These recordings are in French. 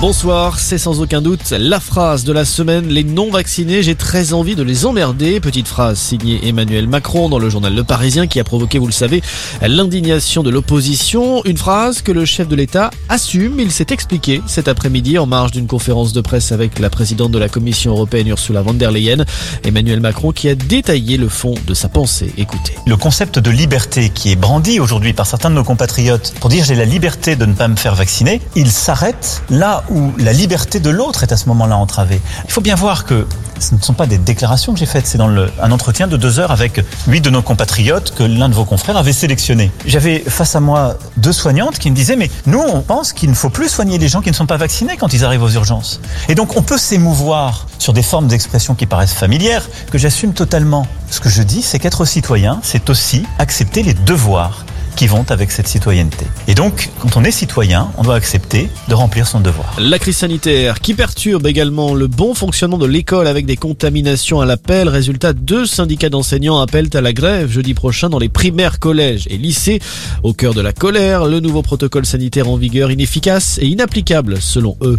Bonsoir, c'est sans aucun doute la phrase de la semaine. Les non vaccinés, j'ai très envie de les emmerder. Petite phrase signée Emmanuel Macron dans le journal Le Parisien qui a provoqué, vous le savez, l'indignation de l'opposition. Une phrase que le chef de l'État assume. Il s'est expliqué cet après-midi en marge d'une conférence de presse avec la présidente de la Commission européenne Ursula von der Leyen. Emmanuel Macron qui a détaillé le fond de sa pensée. Écoutez. Le concept de liberté qui est brandi aujourd'hui par certains de nos compatriotes pour dire j'ai la liberté de ne pas me faire vacciner, il s'arrête là où la liberté de l'autre est à ce moment-là entravée. Il faut bien voir que ce ne sont pas des déclarations que j'ai faites, c'est dans un entretien de deux heures avec huit de nos compatriotes que l'un de vos confrères avait sélectionné. J'avais face à moi deux soignantes qui me disaient mais nous on pense qu'il ne faut plus soigner les gens qui ne sont pas vaccinés quand ils arrivent aux urgences. Et donc on peut s'émouvoir sur des formes d'expression qui paraissent familières que j'assume totalement. Ce que je dis c'est qu'être citoyen c'est aussi accepter les devoirs qui vont avec cette citoyenneté. Et donc, quand on est citoyen, on doit accepter de remplir son devoir. La crise sanitaire qui perturbe également le bon fonctionnement de l'école avec des contaminations à l'appel. Résultat, deux syndicats d'enseignants appellent à la grève jeudi prochain dans les primaires, collèges et lycées. Au cœur de la colère, le nouveau protocole sanitaire en vigueur inefficace et inapplicable selon eux.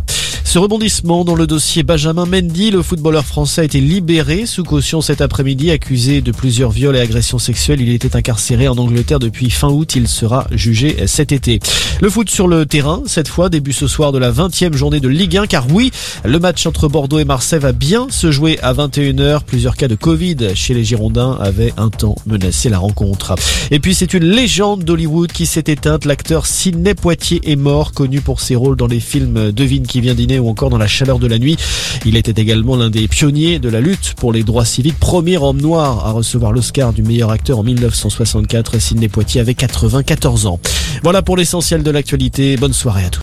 Ce rebondissement dans le dossier Benjamin Mendy, le footballeur français a été libéré sous caution cet après-midi, accusé de plusieurs viols et agressions sexuelles. Il était incarcéré en Angleterre depuis fin août. Il sera jugé cet été. Le foot sur le terrain, cette fois, début ce soir de la 20e journée de Ligue 1, car oui, le match entre Bordeaux et Marseille va bien se jouer à 21h. Plusieurs cas de Covid chez les Girondins avaient un temps menacé la rencontre. Et puis c'est une légende d'Hollywood qui s'est éteinte. L'acteur Sidney Poitier est mort, connu pour ses rôles dans les films Devine qui vient dîner ou encore dans La chaleur de la nuit. Il était également l'un des pionniers de la lutte pour les droits civiques, premier homme noir à recevoir l'Oscar du meilleur acteur en 1964. Sidney Poitier avait 94 ans. Voilà pour l'essentiel de l'actualité. Bonne soirée à tous.